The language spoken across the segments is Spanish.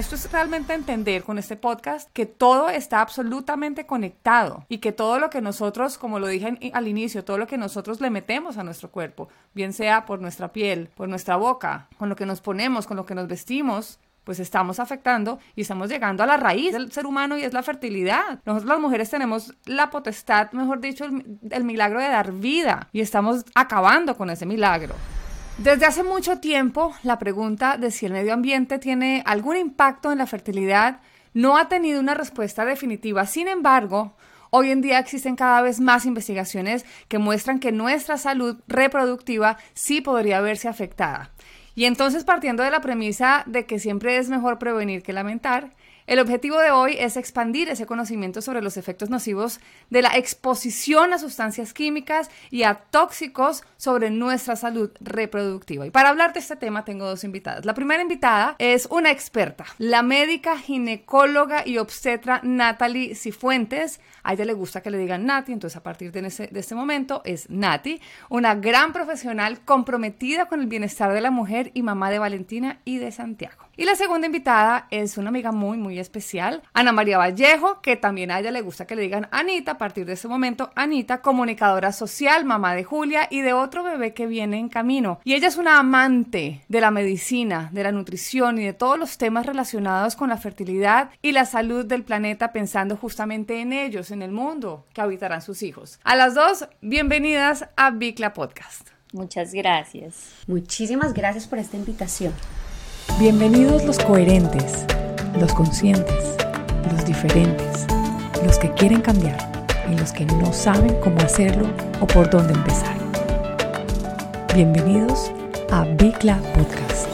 Esto es realmente entender con este podcast que todo está absolutamente conectado y que todo lo que nosotros, como lo dije al inicio, todo lo que nosotros le metemos a nuestro cuerpo, bien sea por nuestra piel, por nuestra boca, con lo que nos ponemos, con lo que nos vestimos, pues estamos afectando y estamos llegando a la raíz del ser humano y es la fertilidad. Nosotros las mujeres tenemos la potestad, mejor dicho, el, milagro de dar vida y estamos acabando con ese milagro. Desde hace mucho tiempo, la pregunta de si el medio ambiente tiene algún impacto en la fertilidad no ha tenido una respuesta definitiva. Sin embargo, Hoy en día existen cada vez más investigaciones que muestran que nuestra salud reproductiva sí podría verse afectada. Y entonces partiendo de la premisa de que siempre es mejor prevenir que lamentar, el objetivo de hoy es expandir ese conocimiento sobre los efectos nocivos de la exposición a sustancias químicas y a tóxicos sobre nuestra salud reproductiva. Y para hablar de este tema tengo dos invitadas. La primera invitada es una experta, la médica ginecóloga y obstetra Natalie Cifuentes. A ella le gusta que le digan Nati, entonces a partir de, de este momento es Nati, una gran profesional comprometida con el bienestar de la mujer y mamá de Valentina y de Santiago. Y la segunda invitada es una amiga muy, muy especial, Ana María Vallejo, que también a ella le gusta que le digan Anita, a partir de ese momento, Anita, comunicadora social, mamá de Julia y de otro bebé que viene en camino. Y ella es una amante de la medicina, de la nutrición y de todos los temas relacionados con la fertilidad y la salud del planeta, pensando justamente en ellos, en el mundo que habitarán sus hijos. A las dos, bienvenidas a Bicla Podcast. Muchas gracias. Muchísimas gracias por esta invitación. Bienvenidos los coherentes, los conscientes, los diferentes, los que quieren cambiar y los que no saben cómo hacerlo o por dónde empezar. Bienvenidos a Bicla Podcast.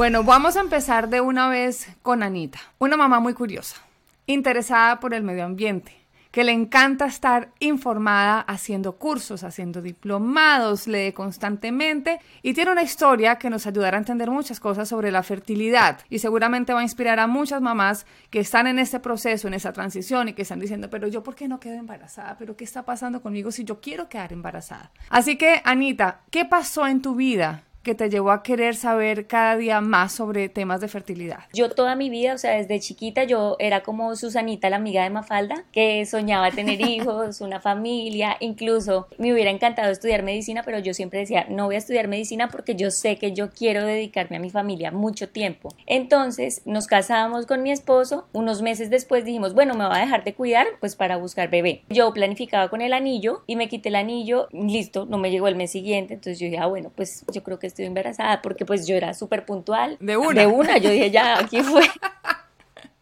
Bueno, vamos a empezar de una vez con Anita, una mamá muy curiosa, interesada por el medio ambiente que le encanta estar informada haciendo cursos, haciendo diplomados, lee constantemente y tiene una historia que nos ayudará a entender muchas cosas sobre la fertilidad y seguramente va a inspirar a muchas mamás que están en este proceso, en esa transición y que están diciendo, pero yo por qué no quedo embarazada, pero qué está pasando conmigo si yo quiero quedar embarazada. Así que, Anita, ¿qué pasó en tu vida que te llevó a querer saber cada día más sobre temas de fertilidad? Yo toda mi vida, o sea, desde chiquita yo era como Susanita, la amiga de Mafalda, que soñaba tener hijos, una familia, incluso me hubiera encantado estudiar medicina, pero yo siempre decía, no voy a estudiar medicina porque yo sé que yo quiero dedicarme a mi familia mucho tiempo. Entonces nos casamos con mi esposo, unos meses después dijimos, bueno, me va a dejar de cuidar, pues para buscar bebé. Yo planificaba con el anillo y me quité el anillo, listo, no me llegó el mes siguiente, entonces yo dije, ah, bueno, pues yo creo que estoy embarazada porque pues yo era súper puntual. De una. De una, yo dije, ya, aquí fue.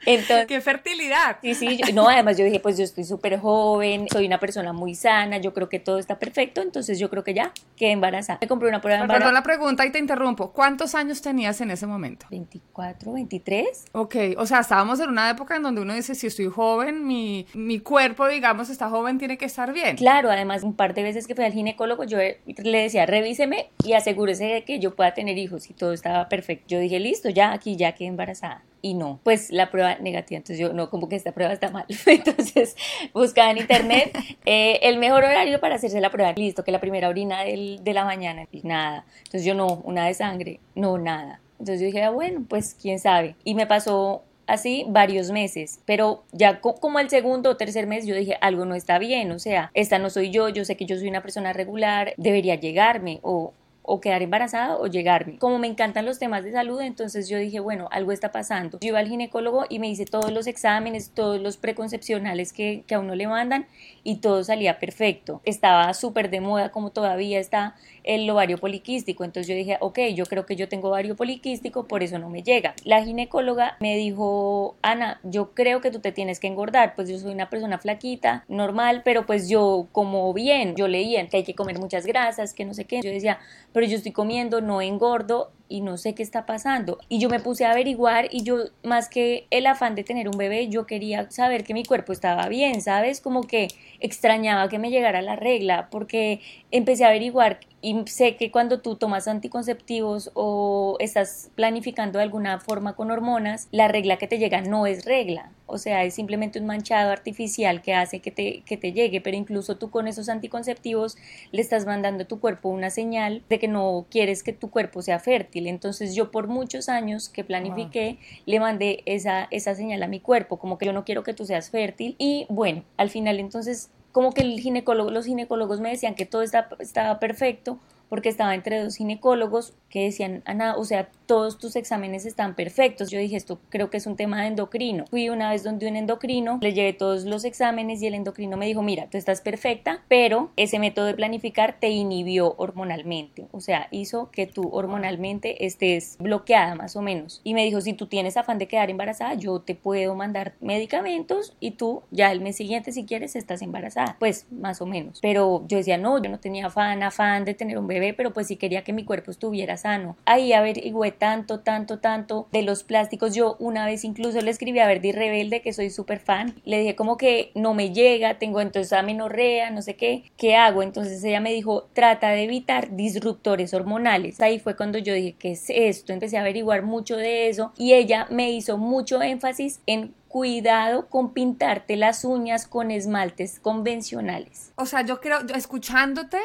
Entonces, ¡Qué fertilidad! Sí, sí, no, además yo dije, pues yo estoy súper joven, soy una persona muy sana, yo creo que todo está perfecto, entonces yo creo que ya quedé embarazada. Me compré una prueba de embarazo. Perdón la pregunta y te interrumpo. ¿Cuántos años tenías en ese momento? 24, 23. Ok, o sea, estábamos en una época en donde uno dice, si estoy joven, mi, mi cuerpo, digamos, está joven, tiene que estar bien. Claro, además un par de veces que fui al ginecólogo, yo le decía, revíseme y asegúrese de que yo pueda tener hijos y todo estaba perfecto. Yo dije, listo, ya aquí ya quedé embarazada y no, pues la prueba negativa. Entonces yo, no, como que esta prueba está mal. Entonces buscaba en internet eh, el mejor horario para hacerse la prueba. Listo, que la primera orina del, de la mañana y nada. Entonces yo no, una de sangre, no, nada. Entonces yo dije, ah, bueno, pues quién sabe. Y me pasó así varios meses, pero ya como el segundo o tercer mes yo dije, algo no está bien, o sea, esta no soy yo, yo sé que yo soy una persona regular, debería llegarme o o quedar embarazada o llegarme. Como me encantan los temas de salud, entonces yo dije, bueno, algo está pasando. Yo iba al ginecólogo y me hice todos los exámenes, todos los preconcepcionales que, que a uno le mandan y todo salía perfecto. Estaba súper de moda como todavía está el ovario poliquístico. Entonces yo dije, ok, yo creo que yo tengo ovario poliquístico, por eso no me llega. La ginecóloga me dijo, Ana, yo creo que tú te tienes que engordar, pues yo soy una persona flaquita, normal, pero pues yo como bien, yo leía que hay que comer muchas grasas, que no sé qué. Yo decía, pero yo estoy comiendo, no engordo y no sé qué está pasando. Y yo me puse a averiguar y yo, más que el afán de tener un bebé, yo quería saber que mi cuerpo estaba bien, ¿sabes? Como que extrañaba que me llegara la regla, porque empecé a averiguar y sé que cuando tú tomas anticonceptivos o estás planificando de alguna forma con hormonas, la regla que te llega no es regla o sea, es simplemente un manchado artificial que hace que te, que te llegue, pero incluso tú con esos anticonceptivos le estás mandando a tu cuerpo una señal de que no quieres que tu cuerpo sea fértil. Entonces yo por muchos años que planifiqué, le mandé esa, esa señal a mi cuerpo, como que yo no quiero que tú seas fértil. Y bueno, al final entonces como que el ginecólogo, los ginecólogos me decían que todo estaba perfecto porque estaba entre dos ginecólogos que decían, Ana, o sea, todos tus exámenes están perfectos. Yo dije, esto creo que es un tema de endocrino. Fui una vez donde un endocrino, le llevé todos los exámenes y el endocrino me dijo, mira, tú estás perfecta, pero ese método de planificar te inhibió hormonalmente. O sea, hizo que tú hormonalmente estés bloqueada más o menos. Y me dijo, si tú tienes afán de quedar embarazada, yo te puedo mandar medicamentos y tú ya el mes siguiente, si quieres, estás embarazada. Pues más o menos. Pero yo decía, no, yo no tenía afán, afán de tener un bebé, pero pues sí quería que mi cuerpo estuviera sano. Ahí averigüé tanto, tanto, tanto de los plásticos. Yo una vez incluso le escribí a Verdi Rebelde, que soy súper fan. Le dije como que no me llega, tengo entonces amenorrea, no sé qué, ¿qué hago? Entonces ella me dijo, trata de evitar disruptores hormonales. Ahí fue cuando yo dije, ¿qué es esto? Empecé a averiguar mucho de eso y ella me hizo mucho énfasis en cuidado con pintarte las uñas con esmaltes convencionales. O sea, yo creo, escuchándote,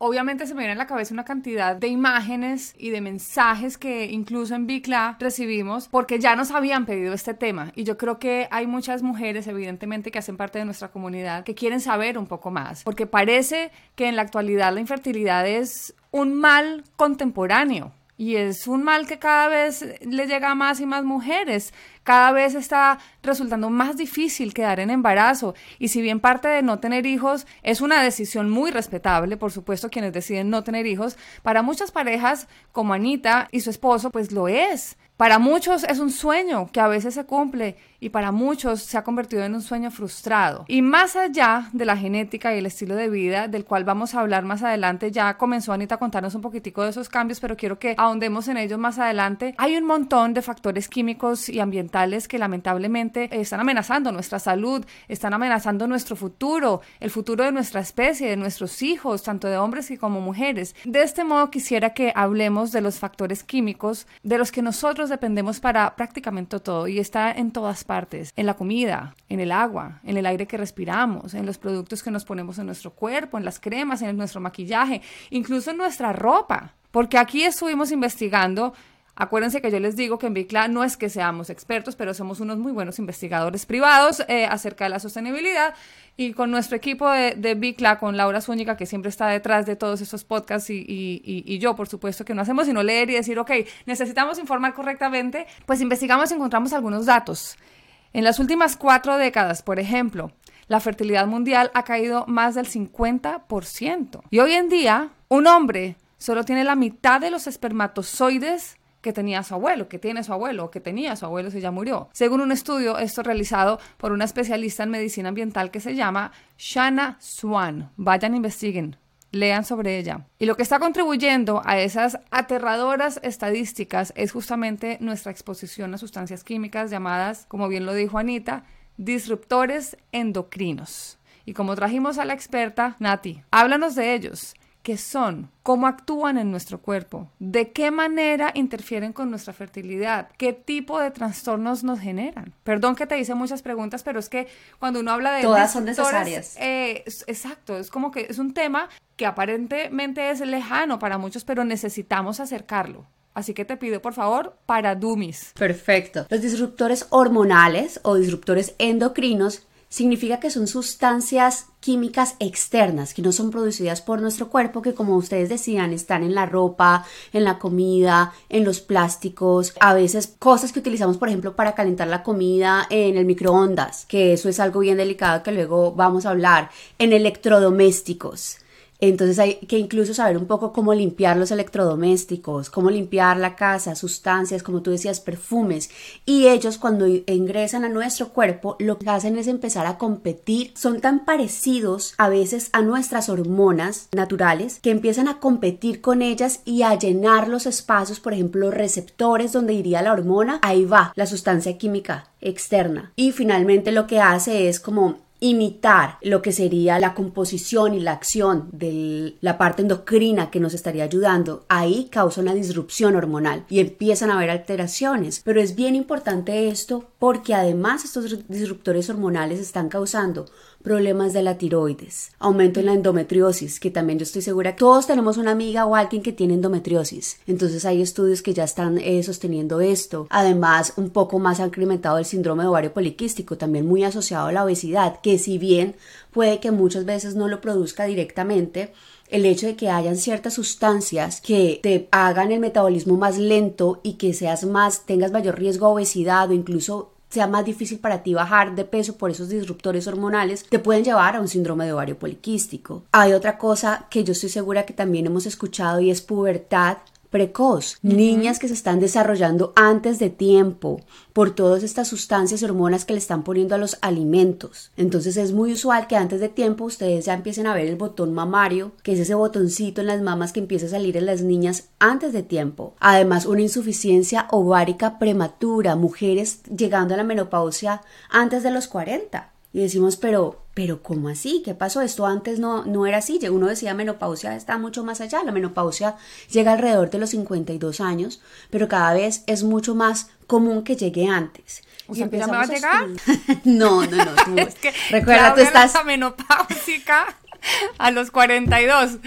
Obviamente se me viene a la cabeza una cantidad de imágenes y de mensajes que incluso en Bicla recibimos porque ya nos habían pedido este tema. Y yo creo que hay muchas mujeres evidentemente que hacen parte de nuestra comunidad que quieren saber un poco más. Porque parece que en la actualidad la infertilidad es un mal contemporáneo y es un mal que cada vez le llega a más y más mujeres. Cada vez está resultando más difícil quedar en embarazo. Y si bien parte de no tener hijos es una decisión muy respetable, por supuesto, quienes deciden no tener hijos, para muchas parejas como Anita y su esposo, pues lo es. Para muchos es un sueño que a veces se cumple y para muchos se ha convertido en un sueño frustrado. Y más allá de la genética y el estilo de vida, del cual vamos a hablar más adelante, ya comenzó Anita a contarnos un poquitico de esos cambios, pero quiero que ahondemos en ellos más adelante. Hay un montón de factores químicos y ambientales que lamentablemente están amenazando nuestra salud, están amenazando nuestro futuro, el futuro de nuestra especie, de nuestros hijos, tanto de hombres como mujeres. De este modo quisiera que hablemos de los factores químicos de los que nosotros dependemos para prácticamente todo y está en todas partes, en la comida, en el agua, en el aire que respiramos, en los productos que nos ponemos en nuestro cuerpo, en las cremas, en nuestro maquillaje, incluso en nuestra ropa. Porque aquí estuvimos investigando Acuérdense que yo les digo que en Bicla no es que seamos expertos, pero somos unos muy buenos investigadores privados eh, acerca de la sostenibilidad. Y con nuestro equipo de, de Bicla, con Laura Zúñiga, que siempre está detrás de todos estos podcasts, y, y, yo, por supuesto, que no hacemos sino leer y decir, ok, necesitamos informar correctamente, pues investigamos y encontramos algunos datos. En las últimas cuatro décadas, por ejemplo, la fertilidad mundial ha caído más del 50%. Y hoy en día, un hombre solo tiene la mitad de los espermatozoides que tenía su abuelo, que tiene su abuelo, que tenía su abuelo si ya murió. Según un estudio, esto realizado por una especialista en medicina ambiental que se llama Shanna Swan. Vayan, investiguen. Lean sobre ella. Y lo que está contribuyendo a esas aterradoras estadísticas es justamente nuestra exposición a sustancias químicas llamadas, como bien lo dijo Anita, disruptores endocrinos. Y como trajimos a la experta, Nati, háblanos de ellos qué son, cómo actúan en nuestro cuerpo, de qué manera interfieren con nuestra fertilidad, qué tipo de trastornos nos generan. Perdón que te hice muchas preguntas, pero es que cuando uno habla de... Todas son necesarias. Eh, exacto, es como que es un tema que aparentemente es lejano para muchos, pero necesitamos acercarlo. Así que te pido, por favor, para Dumis. Perfecto. Los disruptores hormonales o disruptores endocrinos significa que son sustancias químicas externas que no son producidas por nuestro cuerpo, que como ustedes decían, están en la ropa, en la comida, en los plásticos, a veces cosas que utilizamos, por ejemplo, para calentar la comida en el microondas, que eso es algo bien delicado que luego vamos a hablar, en electrodomésticos. Entonces hay que incluso saber un poco cómo limpiar los electrodomésticos, cómo limpiar la casa, sustancias, como tú decías, perfumes. Y ellos cuando ingresan a nuestro cuerpo lo que hacen es empezar a competir. Son tan parecidos a veces a nuestras hormonas naturales que empiezan a competir con ellas y a llenar los espacios, por ejemplo, receptores donde iría la hormona. Ahí va la sustancia química externa. Y finalmente lo que hace es como imitar lo que sería la composición y la acción de la parte endocrina que nos estaría ayudando, ahí causa una disrupción hormonal y empiezan a haber alteraciones. Pero es bien importante esto porque además estos disruptores hormonales están causando problemas de la tiroides, aumento en la endometriosis, que también yo estoy segura que todos tenemos una amiga o alguien que tiene endometriosis. Entonces hay estudios que ya están eh, sosteniendo esto. Además, un poco más incrementado el síndrome de ovario poliquístico, también muy asociado a la obesidad, que si bien puede que muchas veces no lo produzca directamente, el hecho de que hayan ciertas sustancias que te hagan el metabolismo más lento y que seas más, tengas mayor riesgo a obesidad o incluso sea más difícil para ti bajar de peso por esos disruptores hormonales, te pueden llevar a un síndrome de ovario poliquístico. Hay otra cosa que yo estoy segura que también hemos escuchado y es pubertad precoz, niñas que se están desarrollando antes de tiempo por todas estas sustancias y hormonas que le están poniendo a los alimentos. Entonces es muy usual que antes de tiempo ustedes ya empiecen a ver el botón mamario, que es ese botoncito en las mamas que empieza a salir en las niñas antes de tiempo. Además, una insuficiencia ovárica prematura, mujeres llegando a la menopausia antes de los 40. Y decimos, pero, pero ¿cómo así? ¿Qué pasó? Esto antes no, no era así. Uno decía menopausia está mucho más allá. La menopausia llega alrededor de los 52 años, pero cada vez es mucho más común que llegue antes. O sea, ¿ya me va a llegar? no, no, no. es que recuerda, tú estás... menopáusica a los 42.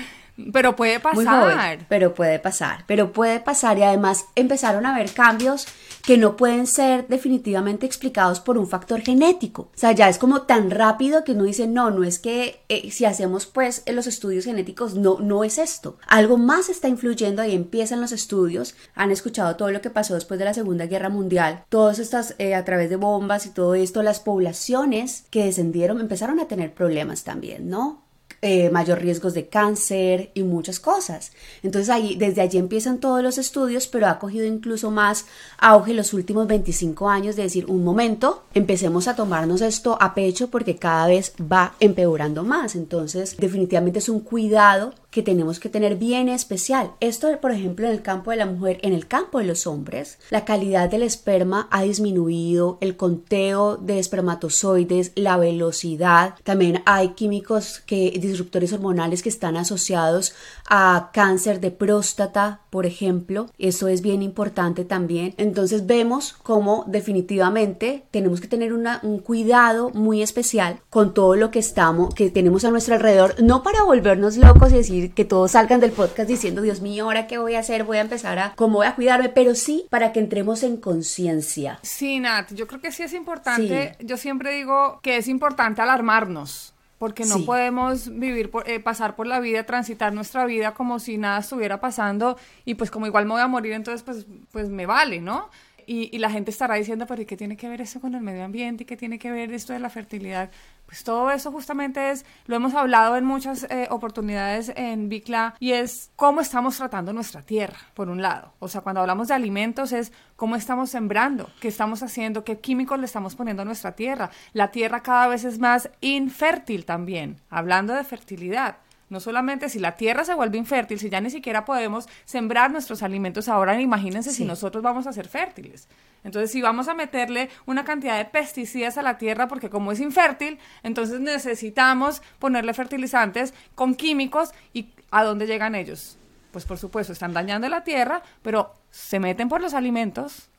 Pero puede pasar. pero puede pasar. Pero puede pasar y además empezaron a haber cambios que no pueden ser definitivamente explicados por un factor genético. O sea, ya es como tan rápido que uno dice, no, no es que eh, si hacemos pues los estudios genéticos, no, no es esto. Algo más está influyendo, ahí empiezan los estudios. Han escuchado todo lo que pasó después de la Segunda Guerra Mundial, todas estas, eh, a través de bombas y todo esto, las poblaciones que descendieron empezaron a tener problemas también, ¿no? Eh, mayor riesgos de cáncer y muchas cosas. Entonces desde allí empiezan todos los estudios, pero ha cogido incluso más auge los últimos 25 años de decir, un momento, empecemos a tomarnos esto a pecho porque cada vez va empeorando más. Entonces, definitivamente es un cuidado que tenemos que tener bien especial. Esto, por ejemplo, en el campo de la mujer, en el campo de los hombres, la calidad del esperma ha disminuido, el conteo de espermatozoides, la velocidad, también hay químicos que disruptores hormonales que están asociados a cáncer de próstata, por ejemplo. Eso es bien importante también. Entonces vemos cómo definitivamente tenemos que tener un cuidado muy especial con todo lo que estamos, que tenemos a nuestro alrededor, no para volvernos locos y decir que todos salgan del podcast diciendo, Dios mío, ¿ahora qué voy a hacer? Voy a empezar a, ¿cómo voy a cuidarme? Pero sí para que entremos en conciencia. Sí, Nat, yo creo que sí es importante, yo siempre digo que es importante alarmarnos porque no podemos vivir, por, eh, pasar por la vida, transitar nuestra vida como si nada estuviera pasando y pues como igual me voy a morir, entonces pues, pues me vale, ¿no? Y, la gente estará diciendo, pero ¿y qué tiene que ver eso con el medio ambiente? ¿Y qué tiene que ver esto de la fertilidad? Pues todo eso justamente es, lo hemos hablado en muchas eh, oportunidades en Bicla, y es cómo estamos tratando nuestra tierra, por un lado. O sea, cuando hablamos de alimentos es cómo estamos sembrando, qué estamos haciendo, qué químicos le estamos poniendo a nuestra tierra. La tierra cada vez es más infértil también, hablando de fertilidad. No solamente si la tierra se vuelve infértil, si ya ni siquiera podemos sembrar nuestros alimentos ahora, imagínense si nosotros vamos a ser fértiles. Entonces, si vamos a meterle una cantidad de pesticidas a la tierra, porque como es infértil, entonces necesitamos ponerle fertilizantes con químicos y ¿a dónde llegan ellos? Pues por supuesto, están dañando la tierra, pero se meten por los alimentos,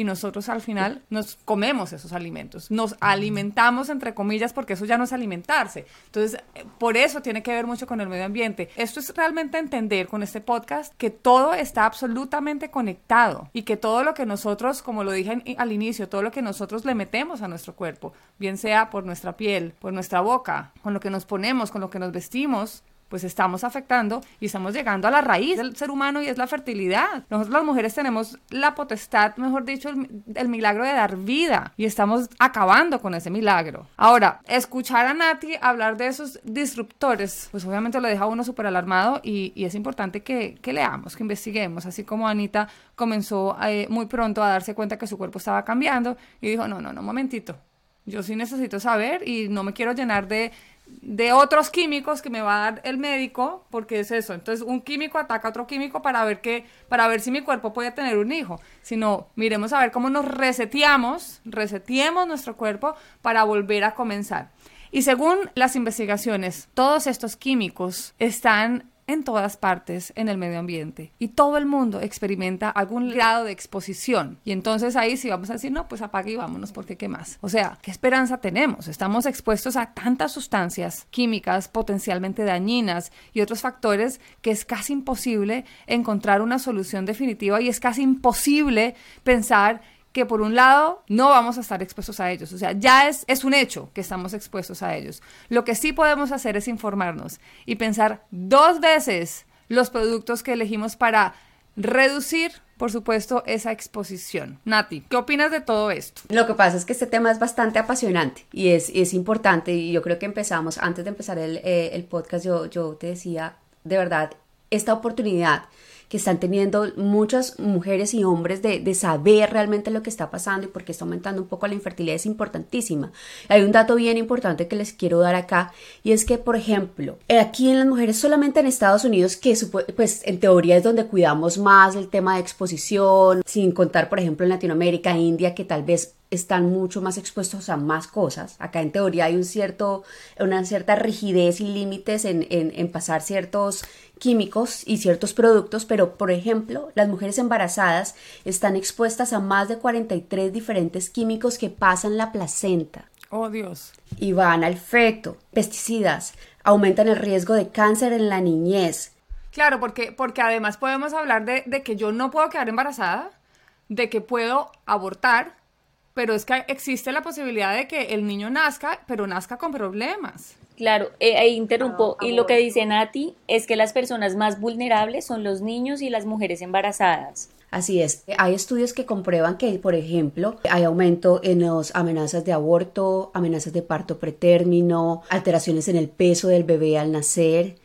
y nosotros al final nos comemos esos alimentos, nos alimentamos entre comillas porque eso ya no es alimentarse. Entonces, eh, por eso tiene que ver mucho con el medio ambiente. Esto es realmente entender con este podcast que todo está absolutamente conectado y que todo lo que nosotros, como lo dije al inicio, todo lo que nosotros le metemos a nuestro cuerpo, bien sea por nuestra piel, por nuestra boca, con lo que nos ponemos, con lo que nos vestimos, pues estamos afectando y estamos llegando a la raíz del ser humano y es la fertilidad. Nosotros las mujeres tenemos la potestad, mejor dicho, el, milagro de dar vida y estamos acabando con ese milagro. Ahora, escuchar a Nati hablar de esos disruptores, pues obviamente lo deja uno súper alarmado y, es importante que, leamos, que investiguemos, así como Anita comenzó eh, muy pronto a darse cuenta que su cuerpo estaba cambiando y dijo, no, no, no, momentito. Yo sí necesito saber y no me quiero llenar de de otros químicos que me va a dar el médico, porque es eso. Entonces, un químico ataca a otro químico para ver que, para ver si mi cuerpo puede tener un hijo. Sino, miremos a ver cómo nos reseteamos, reseteemos nuestro cuerpo para volver a comenzar. Y según las investigaciones, todos estos químicos están en todas partes en el medio ambiente y todo el mundo experimenta algún grado de exposición. Y entonces ahí sí vamos a decir no pues apague y vámonos porque qué más o sea qué esperanza tenemos estamos expuestos a tantas sustancias químicas potencialmente dañinas y otros factores que es casi imposible encontrar una solución definitiva y es casi imposible pensar que por un lado no vamos a estar expuestos a ellos, o sea, ya es, es un hecho que estamos expuestos a ellos. Lo que sí podemos hacer es informarnos y pensar dos veces los productos que elegimos para reducir, por supuesto, esa exposición. Nati, ¿qué opinas de todo esto? Lo que pasa es que este tema es bastante apasionante y es, es importante y yo creo que empezamos, antes de empezar el, eh, el podcast, yo, yo te decía, de verdad, esta oportunidad que están teniendo muchas mujeres y hombres de, saber realmente lo que está pasando y porque está aumentando un poco la infertilidad es importantísima. Hay un dato bien importante que les quiero dar acá y es que, por ejemplo, aquí en las mujeres solamente en Estados Unidos, que pues en teoría es donde cuidamos más el tema de exposición, sin contar, por ejemplo, en Latinoamérica, India, que tal vez están mucho más expuestos a más cosas. Acá en teoría hay un cierto, una cierta rigidez y límites en, en, en pasar ciertos químicos y ciertos productos, pero por ejemplo, las mujeres embarazadas están expuestas a más de 43 diferentes químicos que pasan la placenta. Oh Dios. Y van al feto. Pesticidas aumentan el riesgo de cáncer en la niñez. Claro, porque, porque además podemos hablar de, de que yo no puedo quedar embarazada, de que puedo abortar, pero es que existe la posibilidad de que el niño nazca, pero nazca con problemas. Claro, eh, ahí interrumpo. y lo que dice Nati es que las personas más vulnerables son los niños y las mujeres embarazadas. Así es. Hay estudios que comprueban que, por ejemplo, hay aumento en las amenazas de aborto, amenazas de parto pretérmino, alteraciones en el peso del bebé al nacer,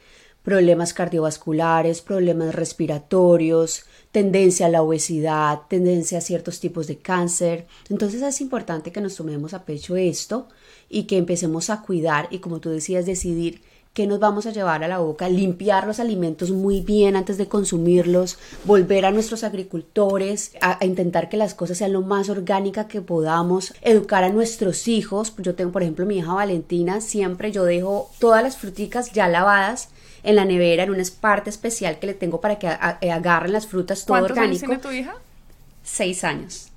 problemas cardiovasculares, problemas respiratorios, tendencia a la obesidad, tendencia a ciertos tipos de cáncer. Entonces es importante que nos tomemos a pecho esto y que empecemos a cuidar y como tú decías, decidir qué nos vamos a llevar a la boca, limpiar los alimentos muy bien antes de consumirlos, volver a nuestros agricultores, a, a, intentar que las cosas sean lo más orgánica que podamos, educar a nuestros hijos. Yo tengo, por ejemplo, mi hija Valentina, siempre yo dejo todas las fruticas ya lavadas en la nevera, en una parte especial que le tengo para que a, agarren las frutas todo ¿Cuántos orgánico. años tiene tu hija? Seis años.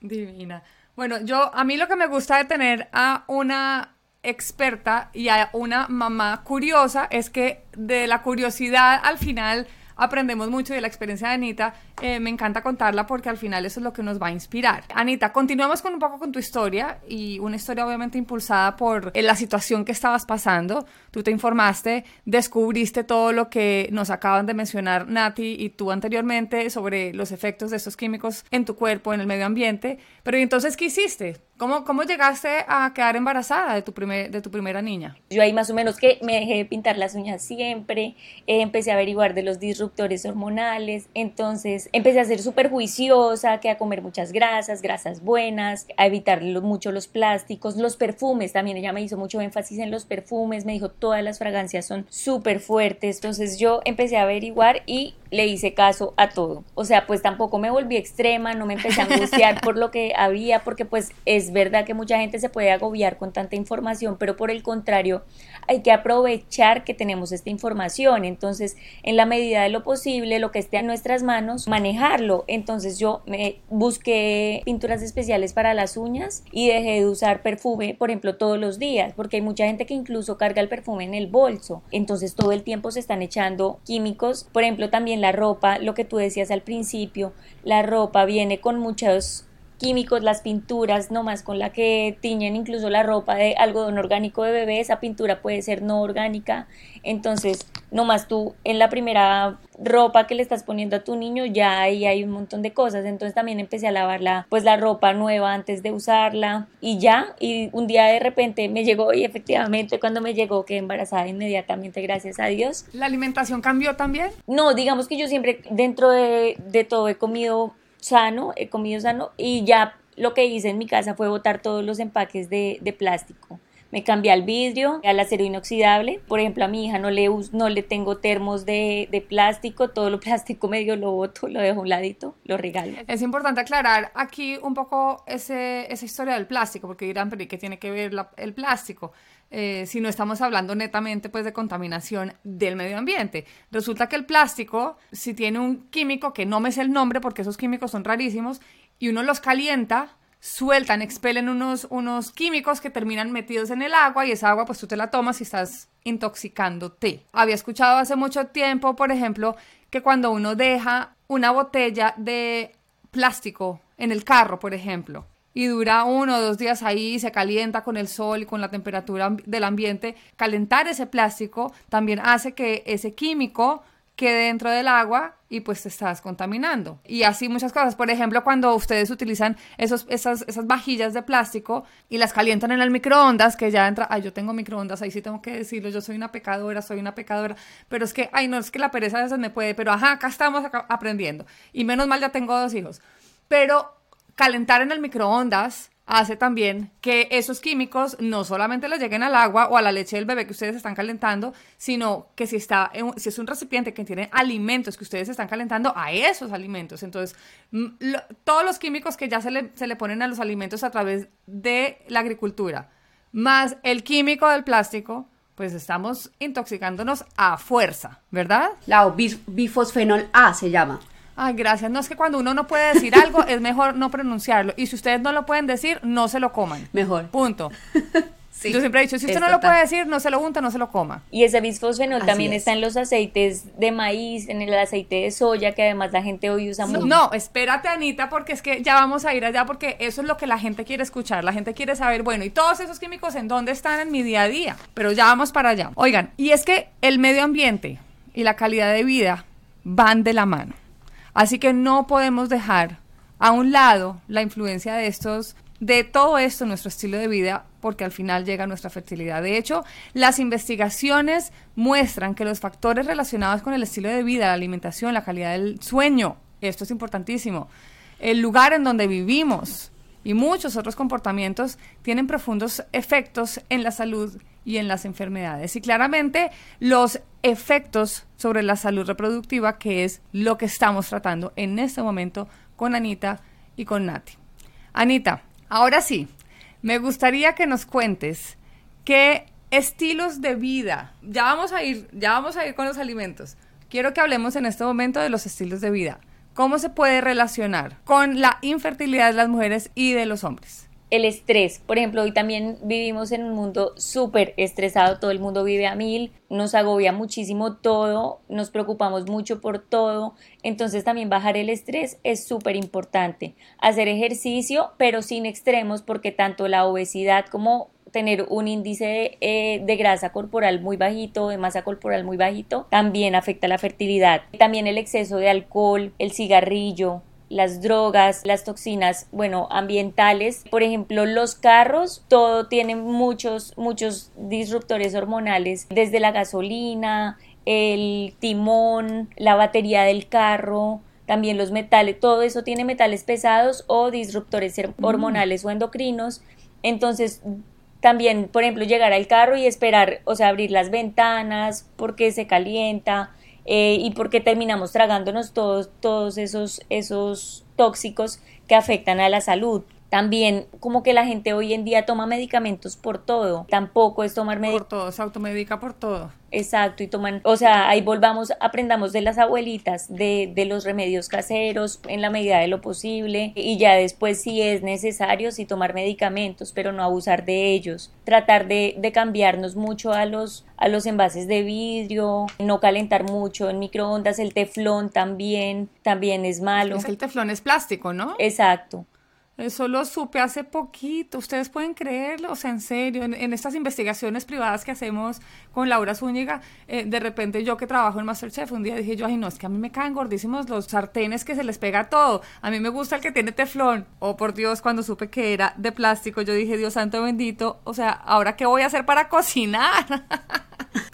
Divina. Bueno, yo, a mí lo que me gusta de tener a una experta y a una mamá curiosa es que de la curiosidad al final aprendemos mucho de la experiencia de Anita. Eh, me encanta contarla porque al final eso es lo que nos va a inspirar. Anita, continuamos con un poco con tu historia y una historia obviamente impulsada por eh, la situación que estabas pasando. Tú te informaste, descubriste todo lo que nos acaban de mencionar Nati y tú anteriormente sobre los efectos de estos químicos en tu cuerpo, en el medio ambiente. Pero ¿y entonces qué hiciste? ¿Cómo, ¿Cómo llegaste a quedar embarazada de tu, primer, de tu primera niña? Yo ahí más o menos que me dejé de pintar las uñas siempre, eh, empecé a averiguar de los disruptores hormonales, entonces empecé a ser súper juiciosa, que a comer muchas grasas, grasas buenas, a evitar lo, mucho los plásticos, los perfumes también, ella me hizo mucho énfasis en los perfumes, me dijo todas las fragancias son súper fuertes, entonces yo empecé a averiguar y le hice caso a todo. O sea, pues tampoco me volví extrema, no me empecé a angustiar por lo que había, porque pues es verdad que mucha gente se puede agobiar con tanta información, pero por el contrario, hay que aprovechar que tenemos esta información. Entonces, en la medida de lo posible, lo que esté en nuestras manos, manejarlo. Entonces, yo me busqué pinturas especiales para las uñas y dejé de usar perfume, por ejemplo, todos los días, porque hay mucha gente que incluso carga el perfume en el bolso. Entonces, todo el tiempo se están echando químicos. Por ejemplo, también la ropa, lo que tú decías al principio, la ropa viene con muchos químicos, las pinturas, no más con la que tiñen incluso la ropa de algodón orgánico de bebé, esa pintura puede ser no orgánica, entonces no más tú en la primera ropa que le estás poniendo a tu niño ya ahí hay un montón de cosas, entonces también empecé a lavar la, pues la ropa nueva antes de usarla y ya, y un día de repente me llegó y efectivamente cuando me llegó quedé embarazada inmediatamente, gracias a Dios. ¿La alimentación cambió también? No, digamos que yo siempre dentro de, de todo he comido sano, he comido sano y ya lo que hice en mi casa fue botar todos los empaques de, de plástico. Me cambié al vidrio, al acero inoxidable. Por ejemplo, a mi hija no le, no le tengo termos de, de plástico, todo lo plástico medio lo boto, lo dejo a un ladito, lo regalo. Es importante aclarar aquí un poco ese, esa historia del plástico, porque dirán, pero ¿y qué tiene que ver la, el plástico? Eh, si no estamos hablando netamente pues de contaminación del medio ambiente. Resulta que el plástico, si tiene un químico que no me sé el nombre porque esos químicos son rarísimos, y uno los calienta, sueltan, expelen unos, unos químicos que terminan metidos en el agua y esa agua pues tú te la tomas y estás intoxicándote. Había escuchado hace mucho tiempo, por ejemplo, que cuando uno deja una botella de plástico en el carro, por ejemplo, y dura uno o dos días ahí, se calienta con el sol y con la temperatura del ambiente, calentar ese plástico también hace que ese químico quede dentro del agua y pues te estás contaminando. Y así muchas cosas. Por ejemplo, cuando ustedes utilizan esos, esas, esas vajillas de plástico y las calientan en el microondas, que ya entra, ay, yo tengo microondas, ahí sí tengo que decirlo, yo soy una pecadora, soy una pecadora, pero es que, ay, no, es que la pereza a veces me puede, pero ajá, acá estamos aprendiendo. Y menos mal ya tengo dos hijos. Pero calentar en el microondas hace también que esos químicos no solamente les lleguen al agua o a la leche del bebé que ustedes están calentando, sino que si, está si es un recipiente que tiene alimentos que ustedes están calentando, a esos alimentos. Entonces, todos los químicos que ya se le, se le ponen a los alimentos a través de la agricultura, más el químico del plástico, pues estamos intoxicándonos a fuerza, ¿verdad? La bifosfenol A se llama. Ay, gracias. No es que cuando uno no puede decir algo, es mejor no pronunciarlo. Y si ustedes no lo pueden decir, no se lo coman. Mejor. Punto. Yo siempre he dicho, si usted no lo puede decir, no se lo unta, no se lo coma. Y ese bisfosfenol también está en los aceites de maíz, en el aceite de soya, que además la gente hoy usa mucho. No, espérate, Anita, porque es que ya vamos a ir allá, porque eso es lo que la gente quiere escuchar. La gente quiere saber, bueno, ¿y todos esos químicos en dónde están en mi día a día? Pero ya vamos para allá. Oigan, y es que el medio ambiente y la calidad de vida van de la mano. Así que no podemos dejar a un lado la influencia de estos de todo esto en nuestro estilo de vida porque al final llega nuestra fertilidad. De hecho, las investigaciones muestran que los factores relacionados con el estilo de vida, la alimentación, la calidad del sueño, esto es importantísimo, el lugar en donde vivimos y muchos otros comportamientos tienen profundos efectos en la salud y en las enfermedades. Y claramente los efectos sobre la salud reproductiva, que es lo que estamos tratando en este momento con Anita y con Nati. Anita, ahora sí, me gustaría que nos cuentes qué estilos de vida, ya vamos a ir, ya vamos a ir con los alimentos. Quiero que hablemos en este momento de los estilos de vida. ¿Cómo se puede relacionar con la infertilidad de las mujeres y de los hombres? El estrés. Por ejemplo, hoy también vivimos en un mundo súper estresado, todo el mundo vive a mil, nos agobia muchísimo todo, nos preocupamos mucho por todo, entonces también bajar el estrés es súper importante. Hacer ejercicio, pero sin extremos, porque tanto la obesidad como tener un índice eh, de grasa corporal muy bajito, de masa corporal muy bajito, también afecta la fertilidad. También el exceso de alcohol, el cigarrillo, las drogas, las toxinas, bueno, ambientales. Por ejemplo, los carros, todo tiene muchos, muchos disruptores hormonales, desde la gasolina, el timón, la batería del carro, también los metales, todo eso tiene metales pesados o disruptores mm. hormonales o endocrinos. Entonces, también, por ejemplo, llegar al carro y esperar, o sea, abrir las ventanas porque se calienta, eh, y porque terminamos tragándonos todos, todos esos, esos tóxicos que afectan a la salud. También como que la gente hoy en día toma medicamentos por todo. Tampoco es tomar medicamentos. Por todo, se automedica por todo. Exacto, y toman, o sea, ahí volvamos, aprendamos de las abuelitas, de, de los remedios caseros en la medida de lo posible y ya después si es necesario, sí tomar medicamentos, pero no abusar de ellos. Tratar de, de cambiarnos mucho a los, a los envases de vidrio, no calentar mucho en microondas, el teflón también, también es malo. Es que el teflón es plástico, ¿no? Exacto. Eso lo supe hace poquito, ustedes pueden creerlo, o sea, en serio, en, estas investigaciones privadas que hacemos con Laura Zúñiga, eh, de repente yo que trabajo en Masterchef, un día dije yo, ay no, es que a mí me caen gordísimos los sartenes que se les pega todo, a mí me gusta el que tiene teflón, oh por Dios, cuando supe que era de plástico, yo dije, Dios santo bendito, o sea, ¿ahora qué voy a hacer para cocinar?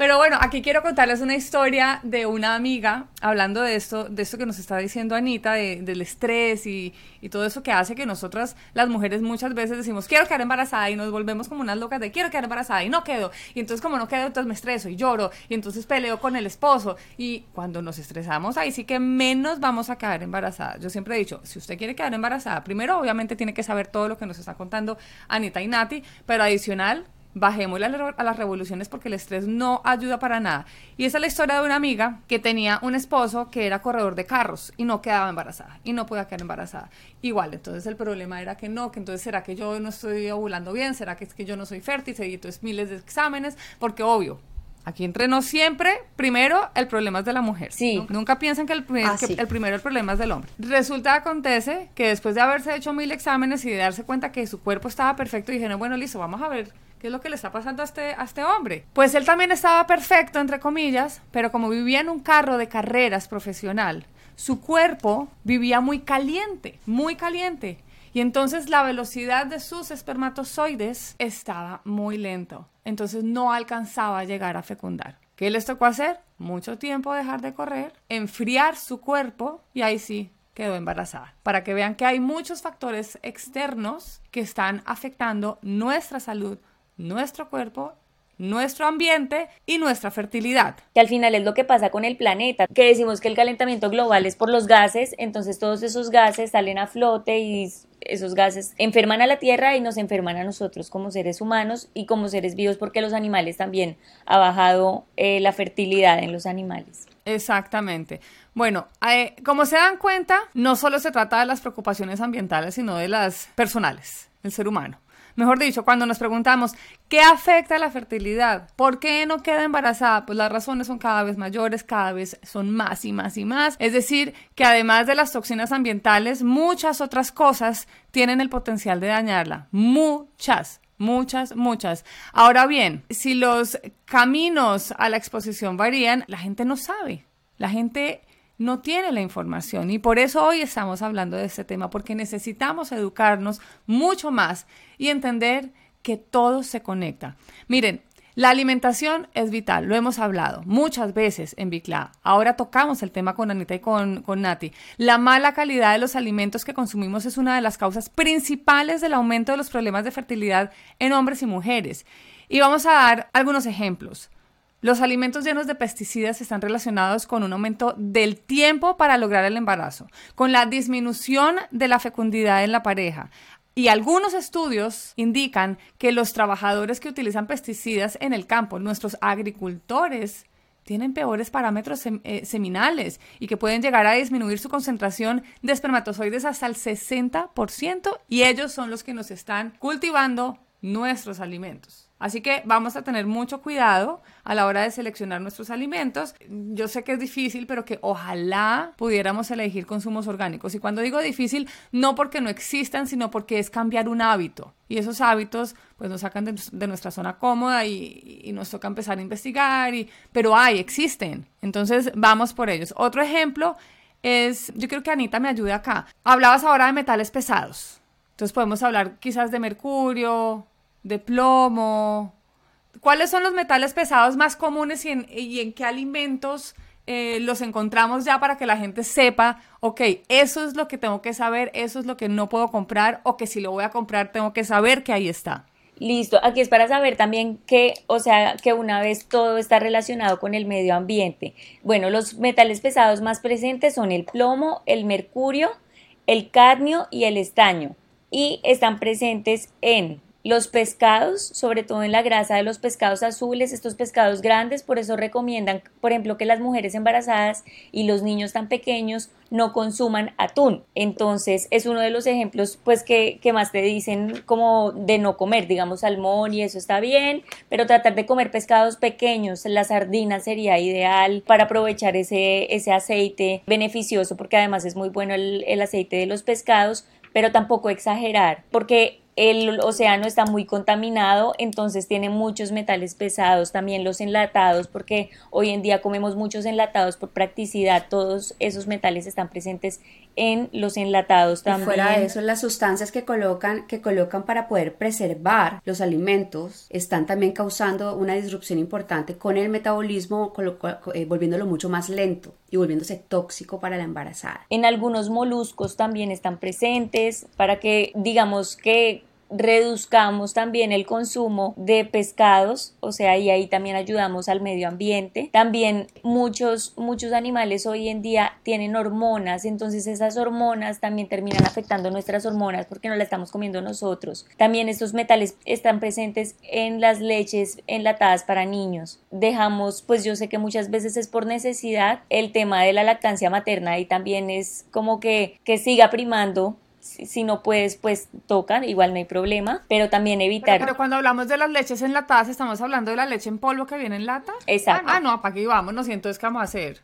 Pero bueno, aquí quiero contarles una historia de una amiga, hablando de esto, de esto que nos está diciendo Anita, del estrés y, todo eso que hace que nosotras, las mujeres, muchas veces decimos, quiero quedar embarazada y nos volvemos como unas locas de quiero quedar embarazada y no quedo. Y entonces como no quedo, entonces me estreso y lloro y entonces peleo con el esposo. Y cuando nos estresamos, ahí sí que menos vamos a quedar embarazadas. Yo siempre he dicho, si usted quiere quedar embarazada, primero obviamente tiene que saber todo lo que nos está contando Anita y Nati, pero adicional, bajémosle a las revoluciones porque el estrés no ayuda para nada. Y esa es la historia de una amiga que tenía un esposo que era corredor de carros y no quedaba embarazada y no podía quedar embarazada. Igual, entonces el problema era que no, que entonces será que yo no estoy ovulando bien, será que es que yo no soy fértil, y entonces miles de exámenes, porque obvio, Aquí entrenó siempre, primero, el problema es de la mujer. Sí. Nunca piensan que el, Ah, que sí. el primero el problema es del hombre. Resulta, acontece que después de haberse hecho mil exámenes y de darse cuenta que su cuerpo estaba perfecto, dijeron, bueno, listo, vamos a ver qué es lo que le está pasando a este, a este hombre. Pues él también estaba perfecto, entre comillas, pero como vivía en un carro de carreras profesional, su cuerpo vivía muy caliente, muy caliente. Y entonces la velocidad de sus espermatozoides estaba muy lento. Entonces no alcanzaba a llegar a fecundar. ¿Qué les tocó hacer? Mucho tiempo dejar de correr, enfriar su cuerpo y ahí sí quedó embarazada. Para que vean que hay muchos factores externos que están afectando nuestra salud, nuestro cuerpo, nuestro ambiente y nuestra fertilidad. que al final es lo que pasa con el planeta, que decimos que el calentamiento global es por los gases, entonces todos esos gases salen a flote y esos gases enferman a la Tierra y nos enferman a nosotros como seres humanos y como seres vivos porque los animales también ha bajado eh, la fertilidad en los animales. Exactamente. Bueno, eh, como se dan cuenta, no solo se trata de las preocupaciones ambientales, sino de las personales, el ser humano. Mejor dicho, cuando nos preguntamos qué afecta a la fertilidad, por qué no queda embarazada, pues las razones son cada vez mayores, cada vez son más y más y más. Es decir, que además de las toxinas ambientales, muchas otras cosas tienen el potencial de dañarla. Muchas. Muchas, muchas. Ahora bien, si los caminos a la exposición varían, la gente no sabe. La gente no tiene la información y por eso hoy estamos hablando de este tema, porque necesitamos educarnos mucho más y entender que todo se conecta. Miren, la alimentación es vital, lo hemos hablado muchas veces en Bicla. Ahora tocamos el tema con Anita y con, con Nati. La mala calidad de los alimentos que consumimos es una de las causas principales del aumento de los problemas de fertilidad en hombres y mujeres. Y vamos a dar algunos ejemplos. Los alimentos llenos de pesticidas están relacionados con un aumento del tiempo para lograr el embarazo, con la disminución de la fecundidad en la pareja. Y algunos estudios indican que los trabajadores que utilizan pesticidas en el campo, nuestros agricultores, tienen peores parámetros eh, seminales y que pueden llegar a disminuir su concentración de espermatozoides hasta el 60% y ellos son los que nos están cultivando nuestros alimentos. Así que vamos a tener mucho cuidado a la hora de seleccionar nuestros alimentos. Yo sé que es difícil, pero que ojalá pudiéramos elegir consumos orgánicos. Y cuando digo difícil, no porque no existan, sino porque es cambiar un hábito. Y esos hábitos pues nos sacan de, nuestra zona cómoda y, y, nos toca empezar a investigar. Y, pero hay, existen. Entonces vamos por ellos. Otro ejemplo es, yo creo que Anita me ayude acá. Hablabas ahora de metales pesados. Entonces podemos hablar quizás de mercurio, de plomo. ¿Cuáles son los metales pesados más comunes y en, y en qué alimentos eh, los encontramos ya para que la gente sepa, ok, eso es lo que tengo que saber, eso es lo que no puedo comprar o que si lo voy a comprar tengo que saber que ahí está? Listo, aquí es para saber también que, o sea, que una vez todo está relacionado con el medio ambiente. Bueno, los metales pesados más presentes son el plomo, el mercurio, el cadmio y el estaño. Y están presentes en los pescados, sobre todo en la grasa de los pescados azules, estos pescados grandes, por eso recomiendan, por ejemplo, que las mujeres embarazadas y los niños tan pequeños no consuman atún. Entonces, es uno de los ejemplos, pues, que, que más te dicen como de no comer, digamos, salmón y eso está bien, pero tratar de comer pescados pequeños, la sardina sería ideal para aprovechar ese, ese aceite beneficioso, porque además es muy bueno el, el aceite de los pescados, pero tampoco exagerar, porque el océano está muy contaminado, entonces tiene muchos metales pesados, también los enlatados, porque hoy en día comemos muchos enlatados por practicidad, todos esos metales están presentes en los enlatados también. Y fuera de eso, las sustancias que colocan, que colocan para poder preservar los alimentos están también causando una disrupción importante con el metabolismo, eh, volviéndolo mucho más lento y volviéndose tóxico para la embarazada. En algunos moluscos también están presentes para que digamos que reduzcamos también el consumo de pescados, o sea, y ahí también ayudamos al medio ambiente. También muchos, muchos animales hoy en día tienen hormonas, entonces esas hormonas también terminan afectando nuestras hormonas porque no las estamos comiendo nosotros. También estos metales están presentes en las leches enlatadas para niños. Dejamos, pues yo sé que muchas veces es por necesidad, el tema de la lactancia materna y también es como que, que siga primando si, no puedes, pues tocan, igual no hay problema, pero también evitar. Pero, cuando hablamos de las leches enlatadas, estamos hablando de la leche en polvo que viene en lata. Exacto. Ah, no, para aquí vamos, no siento, es que vamos a hacer.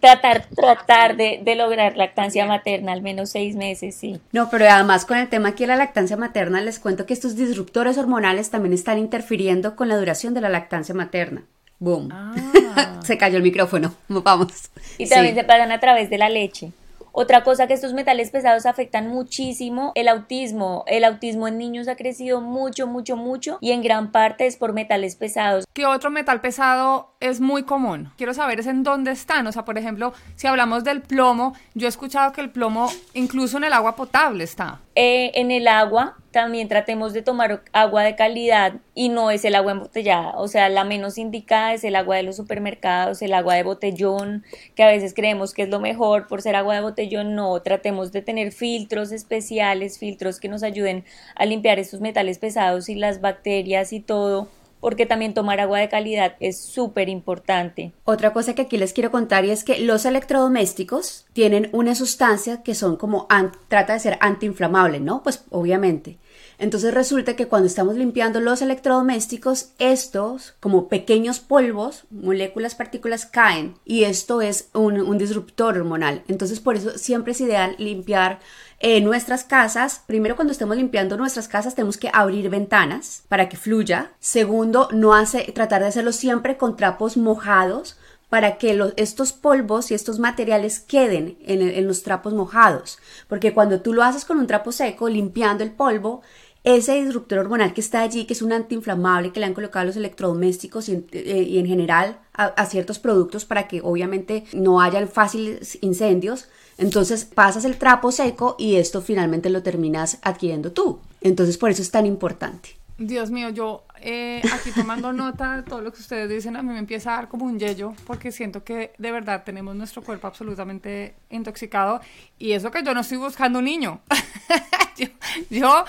Tratar, tratar de, de, lograr lactancia materna, al menos seis meses, sí. No, pero además con el tema aquí de la lactancia materna, les cuento que estos disruptores hormonales también están interfiriendo con la duración de la lactancia materna. Boom. Ah. se cayó el micrófono. Vamos. Y también se pasan a través de la leche. Otra cosa que estos metales pesados afectan muchísimo, el autismo. El autismo en niños ha crecido mucho, mucho, mucho y en gran parte es por metales pesados. ¿Qué otro metal pesado es muy común? Quiero saber es en dónde están. O sea, por ejemplo, si hablamos del plomo, yo he escuchado que el plomo incluso en el agua potable está. Eh, en el agua también tratemos de tomar agua de calidad y no es el agua embotellada, o sea, la menos indicada es el agua de los supermercados, el agua de botellón, que a veces creemos que es lo mejor por ser agua de botellón, no, tratemos de tener filtros especiales, filtros que nos ayuden a limpiar estos metales pesados y las bacterias y todo porque también tomar agua de calidad es súper importante. Otra cosa que aquí les quiero contar es que los electrodomésticos tienen una sustancia que son como, trata de ser antiinflamable, ¿no? Pues obviamente. Entonces resulta que cuando estamos limpiando los electrodomésticos, estos, como pequeños polvos, moléculas, partículas, caen y esto es un, disruptor hormonal. Entonces por eso siempre es ideal limpiar eh, nuestras casas. Primero cuando estemos limpiando nuestras casas tenemos que abrir ventanas para que fluya. Segundo, no hace, tratar de hacerlo siempre con trapos mojados para que estos polvos y estos materiales queden en, los trapos mojados. Porque cuando tú lo haces con un trapo seco, limpiando el polvo, ese disruptor hormonal que está allí, que es un antiinflamable que le han colocado los electrodomésticos y, en eh, general a, ciertos productos para que obviamente no hayan fáciles incendios, entonces pasas el trapo seco y esto finalmente lo terminas adquiriendo tú. Entonces por eso es tan importante. Dios mío, yo eh, aquí tomando nota de todo lo que ustedes dicen, a mí me empieza a dar como un yello, porque siento que de verdad tenemos nuestro cuerpo absolutamente intoxicado y eso que yo no estoy buscando un niño. yo,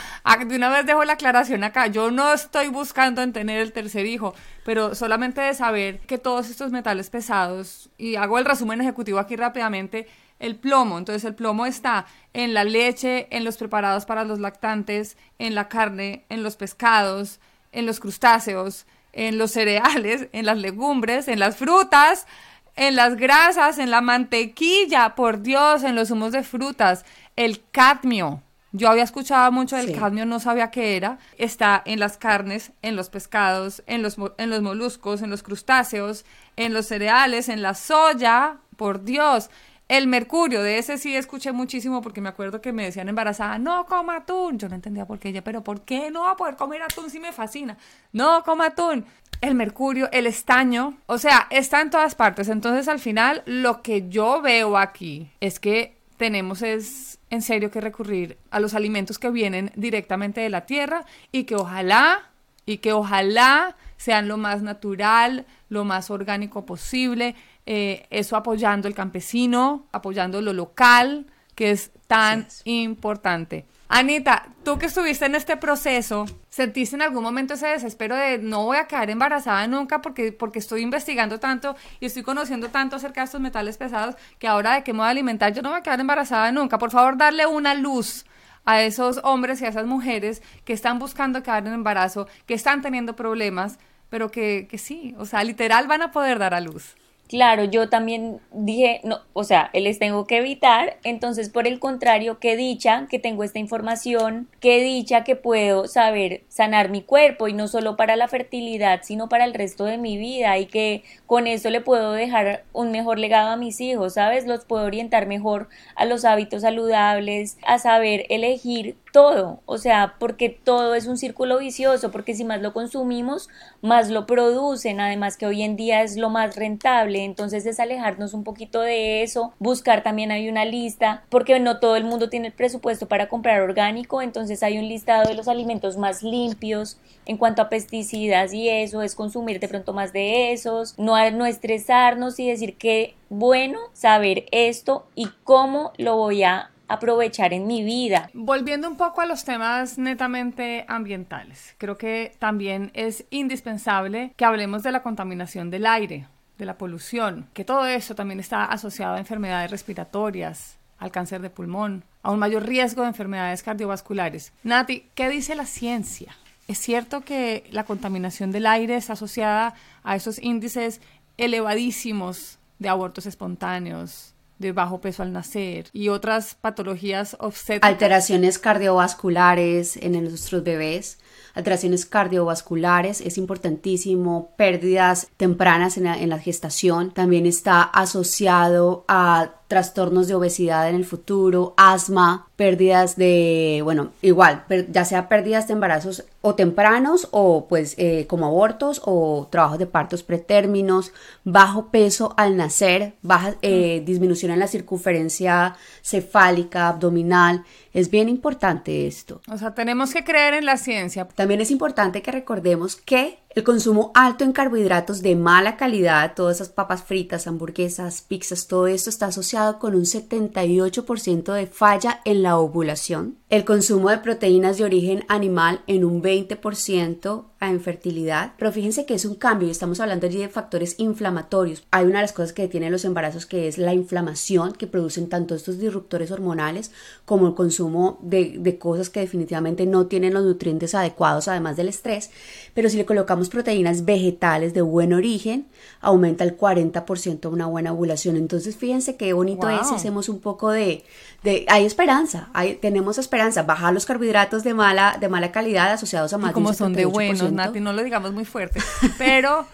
de una vez dejo la aclaración acá, yo no estoy buscando en tener el tercer hijo, pero solamente de saber que todos estos metales pesados, y hago el resumen ejecutivo aquí rápidamente, el plomo, entonces el plomo está en la leche, en los preparados para los lactantes, en la carne, en los pescados, en los crustáceos, en los cereales, en las legumbres, en las frutas, en las grasas, en la mantequilla, por Dios, en los zumos de frutas, el cadmio. Yo había escuchado mucho del cadmio, no sabía qué era. Está en las carnes, en los pescados, en los, en los moluscos, en los crustáceos, en los cereales, en la soya, por Dios. El mercurio, de ese sí escuché muchísimo porque me acuerdo que me decían embarazada, no coma atún. Yo no entendía por qué ella, pero ¿por qué no va a poder comer atún si me fascina? No coma atún. El mercurio, el estaño, o sea, está en todas partes. Entonces al final lo que yo veo aquí es que tenemos es en serio que recurrir a los alimentos que vienen directamente de la tierra y que ojalá, y que ojalá sean lo más natural, lo más orgánico posible, eh, eso apoyando el campesino, apoyando lo local, que es tan importante. Anita, tú que estuviste en este proceso, ¿sentiste en algún momento ese desespero de no voy a quedar embarazada nunca porque, porque estoy investigando tanto y estoy conociendo tanto acerca de estos metales pesados que ahora de qué me voy a alimentar yo no voy a quedar embarazada nunca? Por favor, darle una luz a esos hombres y a esas mujeres que están buscando quedar en embarazo, que están teniendo problemas, pero que, que sí, o sea, literal van a poder dar a luz. Claro, yo también dije, no, o sea, les tengo que evitar, entonces por el contrario, qué dicha que tengo esta información, qué dicha que puedo saber sanar mi cuerpo y no solo para la fertilidad, sino para el resto de mi vida y que con eso le puedo dejar un mejor legado a mis hijos, ¿sabes? Los puedo orientar mejor a los hábitos saludables, a saber elegir todo, o sea, porque todo es un círculo vicioso, porque si más lo consumimos, más lo producen, además que hoy en día es lo más rentable, entonces es alejarnos un poquito de eso, buscar también hay una lista, porque no todo el mundo tiene el presupuesto para comprar orgánico, entonces hay un listado de los alimentos más limpios en cuanto a pesticidas y eso, es consumir de pronto más de esos, no, no estresarnos y decir que bueno saber esto y cómo lo voy a aprovechar en mi vida. Volviendo un poco a los temas netamente ambientales, creo que también es indispensable que hablemos de la contaminación del aire, de la polución, que todo eso también está asociado a enfermedades respiratorias, al cáncer de pulmón, a un mayor riesgo de enfermedades cardiovasculares. Nati, ¿qué dice la ciencia? ¿Es cierto que la contaminación del aire está asociada a esos índices elevadísimos de abortos espontáneos, de bajo peso al nacer y otras patologías obstétricas. Alteraciones cardiovasculares en nuestros bebés, alteraciones cardiovasculares, es importantísimo, pérdidas tempranas en la, en la gestación, también está asociado a trastornos de obesidad en el futuro, asma, pérdidas de, bueno, igual, ya sea pérdidas de embarazos o tempranos o pues eh, como abortos o trabajos de partos pretérminos, bajo peso al nacer, baja eh, disminución en la circunferencia cefálica, abdominal. Es bien importante esto. O sea, tenemos que creer en la ciencia. También es importante que recordemos que el consumo alto en carbohidratos de mala calidad, todas esas papas fritas, hamburguesas, pizzas, todo esto está asociado con un 78% de falla en la ovulación. El consumo de proteínas de origen animal en un 20% a infertilidad. Pero fíjense que es un cambio y estamos hablando allí de factores inflamatorios. Hay una de las cosas que tienen los embarazos que es la inflamación que producen tanto estos disruptores hormonales como el consumo de, de cosas que definitivamente no tienen los nutrientes adecuados además del estrés. Pero si le colocamos proteínas vegetales de buen origen, aumenta el 40% una buena ovulación. Entonces, fíjense qué bonito es si hacemos un poco de, de hay esperanza, hay, tenemos esperanza, bajar los carbohidratos de mala, de mala calidad asociados a más y como son de buenos, Nati, no lo digamos muy fuerte, pero,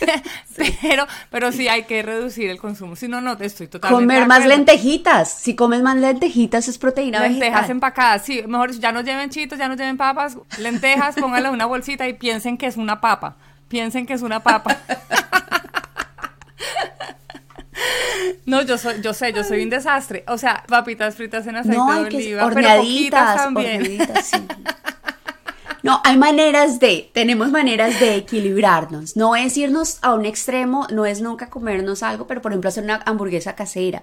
pero, pero sí hay que reducir el consumo, si no, no, estoy totalmente Comer más lentejitas, si comes más lentejitas es proteína lentejas empacadas, sí, mejor ya no lleven chitos, ya no lleven papas, lentejas, pónganle una bolsita y piensen que es una papa. Piensen que es una papa. No, yo soy, yo sé, yo soy un desastre. O sea, papitas fritas en aceite de oliva, pero poquitas también. No, hay maneras de, tenemos maneras de equilibrarnos. No es irnos a un extremo, no es nunca comernos algo, pero por ejemplo hacer una hamburguesa casera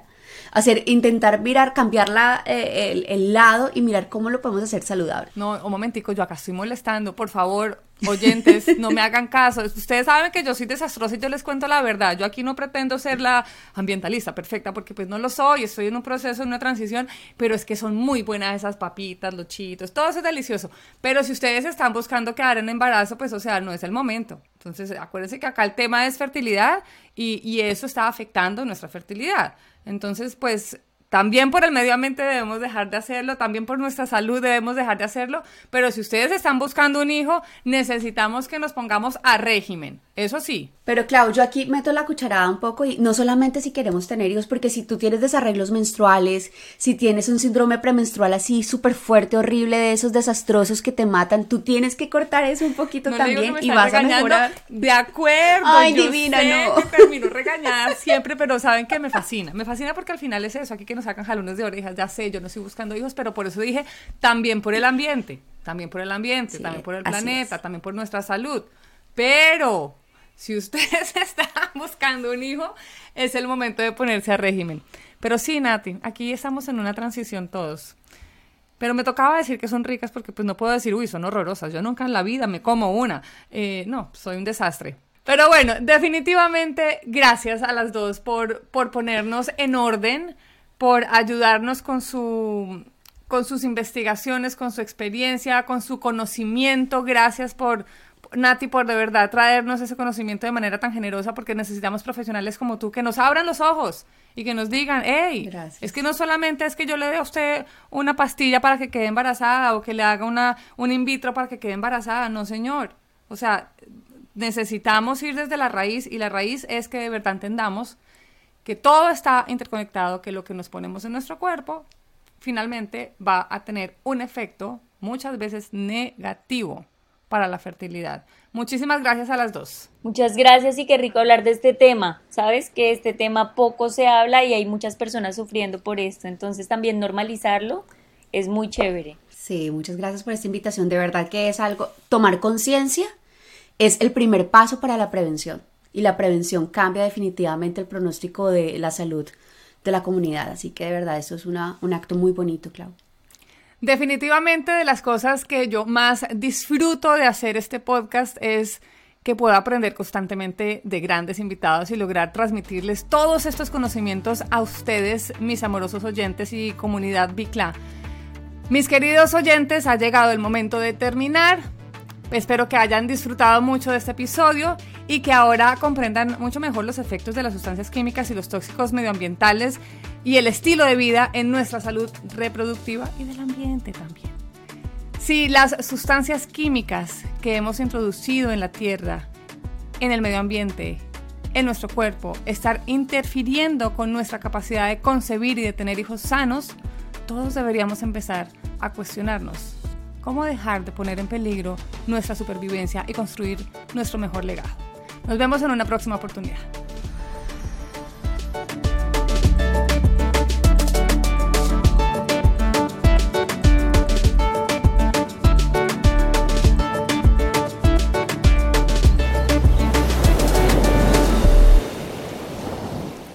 hacer, intentar mirar, cambiar eh, el, lado y mirar cómo lo podemos hacer saludable. No, un momentico, yo acá estoy molestando, por favor, oyentes, no me hagan caso. Ustedes saben que yo soy desastrosa y yo les cuento la verdad. Yo aquí no pretendo ser la ambientalista perfecta porque pues no lo soy, estoy en un proceso, en una transición, pero es que son muy buenas esas papitas, los chitos, todo eso es delicioso. Pero si ustedes están buscando quedar en embarazo, pues o sea, no es el momento. Entonces, acuérdense que acá el tema es fertilidad y, y eso está afectando nuestra fertilidad. Entonces, pues también por el medio ambiente debemos dejar de hacerlo, también por nuestra salud debemos dejar de hacerlo, pero si ustedes están buscando un hijo, necesitamos que nos pongamos a régimen, eso sí. Pero Clau, yo aquí meto la cucharada un poco y no solamente si queremos tener hijos, porque si tú tienes desarreglos menstruales, si tienes un síndrome premenstrual así súper fuerte, horrible, de esos desastrosos que te matan, tú tienes que cortar eso un poquito también y vas a mejorar. De acuerdo. Ay, divina, no. termino regañada siempre, pero saben que me fascina. Me fascina porque al final es eso, aquí que nos sacan jalones de orejas, ya sé, yo no estoy buscando hijos, pero por eso dije, también por el ambiente, también por el ambiente, también por el planeta, también por nuestra salud. Pero si ustedes están buscando un hijo, es el momento de ponerse a régimen. Pero sí, Nati, aquí estamos en una transición todos. Pero me tocaba decir que son ricas porque pues no puedo decir, uy, son horrorosas. Yo nunca en la vida me como una. Eh, no, soy un desastre. Pero bueno, definitivamente gracias a las dos por, por ponernos en orden por ayudarnos con su con sus investigaciones, con su experiencia, con su conocimiento. Gracias por, Nati, por de verdad traernos ese conocimiento de manera tan generosa, porque necesitamos profesionales como tú que nos abran los ojos y que nos digan, hey, es que no solamente es que yo le dé a usted una pastilla para que quede embarazada o que le haga una, un in vitro para que quede embarazada. No, señor. O sea, necesitamos ir desde la raíz y la raíz es que de verdad entendamos que todo está interconectado, que lo que nos ponemos en nuestro cuerpo finalmente va a tener un efecto muchas veces negativo para la fertilidad. Muchísimas gracias a las dos. Muchas gracias y qué rico hablar de este tema. Sabes que este tema poco se habla y hay muchas personas sufriendo por esto, entonces también normalizarlo es muy chévere. Sí, muchas gracias por esta invitación. De verdad que es algo, tomar conciencia es el primer paso para la prevención y la prevención cambia definitivamente el pronóstico de la salud de la comunidad. Así que de verdad esto es una, un acto muy bonito, Clau. Definitivamente de las cosas que yo más disfruto de hacer este podcast es que puedo aprender constantemente de grandes invitados y lograr transmitirles todos estos conocimientos a ustedes, mis amorosos oyentes y comunidad Bicla. Mis queridos oyentes, ha llegado el momento de terminar. Espero que hayan disfrutado mucho de este episodio y que ahora comprendan mucho mejor los efectos de las sustancias químicas y los tóxicos medioambientales y el estilo de vida en nuestra salud reproductiva y del ambiente también. Si las sustancias químicas que hemos introducido en la tierra, en el medio ambiente, en nuestro cuerpo, están interfiriendo con nuestra capacidad de concebir y de tener hijos sanos, todos deberíamos empezar a cuestionarnos cómo dejar de poner en peligro nuestra supervivencia y construir nuestro mejor legado. Nos vemos en una próxima oportunidad.